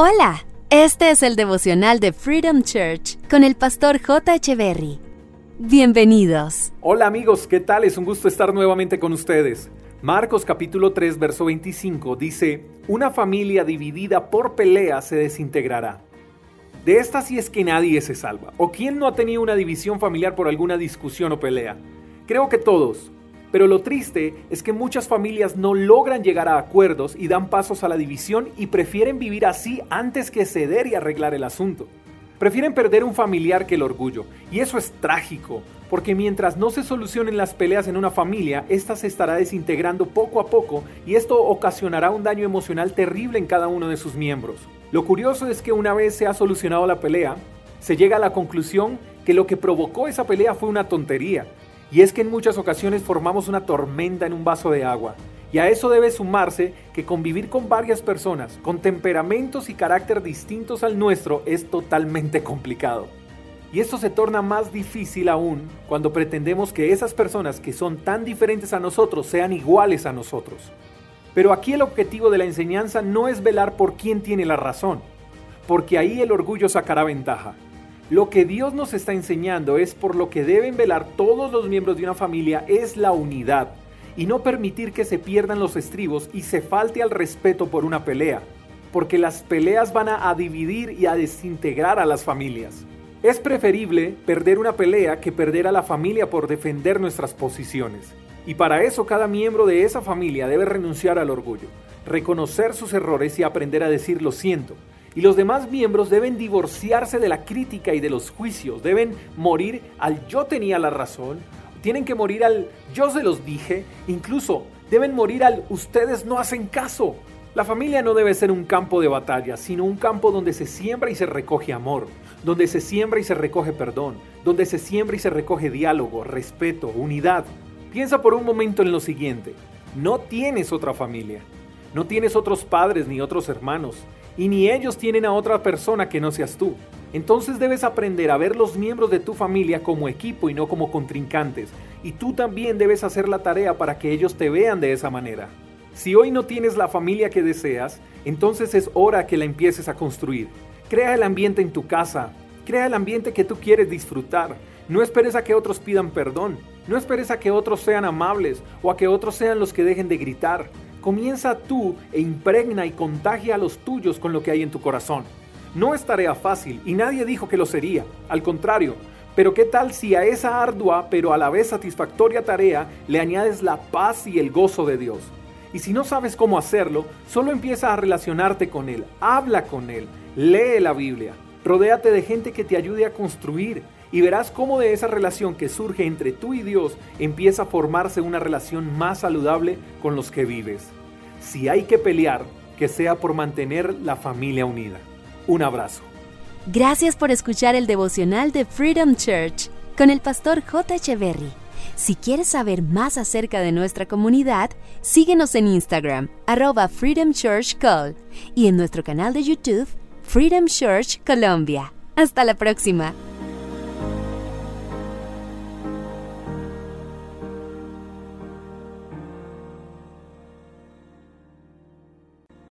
Hola, este es el devocional de Freedom Church con el pastor J. Berry. Bienvenidos. Hola amigos, ¿qué tal? Es un gusto estar nuevamente con ustedes. Marcos capítulo 3, verso 25 dice, Una familia dividida por pelea se desintegrará. De esta sí es que nadie se salva. ¿O quién no ha tenido una división familiar por alguna discusión o pelea? Creo que todos. Pero lo triste es que muchas familias no logran llegar a acuerdos y dan pasos a la división y prefieren vivir así antes que ceder y arreglar el asunto. Prefieren perder un familiar que el orgullo. Y eso es trágico, porque mientras no se solucionen las peleas en una familia, ésta se estará desintegrando poco a poco y esto ocasionará un daño emocional terrible en cada uno de sus miembros. Lo curioso es que una vez se ha solucionado la pelea, se llega a la conclusión que lo que provocó esa pelea fue una tontería, y es que en muchas ocasiones formamos una tormenta en un vaso de agua. Y a eso debe sumarse que convivir con varias personas con temperamentos y carácter distintos al nuestro es totalmente complicado. Y esto se torna más difícil aún cuando pretendemos que esas personas que son tan diferentes a nosotros sean iguales a nosotros. Pero aquí el objetivo de la enseñanza no es velar por quién tiene la razón, porque ahí el orgullo sacará ventaja. Lo que Dios nos está enseñando es por lo que deben velar todos los miembros de una familia es la unidad y no permitir que se pierdan los estribos y se falte al respeto por una pelea, porque las peleas van a, dividir y a desintegrar a las familias. Es preferible perder una pelea que perder a la familia por defender nuestras posiciones. Y para eso cada miembro de esa familia debe renunciar al orgullo, reconocer sus errores y aprender a decir lo siento, y los demás miembros deben divorciarse de la crítica y de los juicios, deben morir al yo tenía la razón, tienen que morir al yo se los dije, incluso deben morir al ustedes no hacen caso. La familia no debe ser un campo de batalla, sino un campo donde se siembra y se recoge amor, donde se siembra y se recoge perdón, donde se siembra y se recoge diálogo, respeto, unidad. Piensa por un momento en lo siguiente, no tienes otra familia, no tienes otros padres ni otros hermanos, y ni ellos tienen a otra persona que no seas tú. Entonces debes aprender a ver los miembros de tu familia como equipo y no como contrincantes, y tú también debes hacer la tarea para que ellos te vean de esa manera. Si hoy no tienes la familia que deseas, entonces es hora que la empieces a construir. Crea el ambiente en tu casa, crea el ambiente que tú quieres disfrutar. No esperes a que otros pidan perdón, no esperes a que otros sean amables o a que otros sean los que dejen de gritar. Comienza tú e impregna y contagia a los tuyos con lo que hay en tu corazón. No es tarea fácil y nadie dijo que lo sería, al contrario, pero ¿qué tal si a esa ardua pero a la vez satisfactoria tarea le añades la paz y el gozo de Dios? Y si no sabes cómo hacerlo, solo empieza a relacionarte con Él, habla con Él, lee la Biblia, rodéate de gente que te ayude a construir y verás cómo de esa relación que surge entre tú y Dios empieza a formarse una relación más saludable con los que vives. Si hay que pelear, que sea por mantener la familia unida. Un abrazo. Gracias por escuchar el devocional de Freedom Church con el pastor J. Echeverry. Si quieres saber más acerca de nuestra comunidad, síguenos en Instagram, arroba Freedom Church Call, y en nuestro canal de YouTube, Freedom Church Colombia. Hasta la próxima.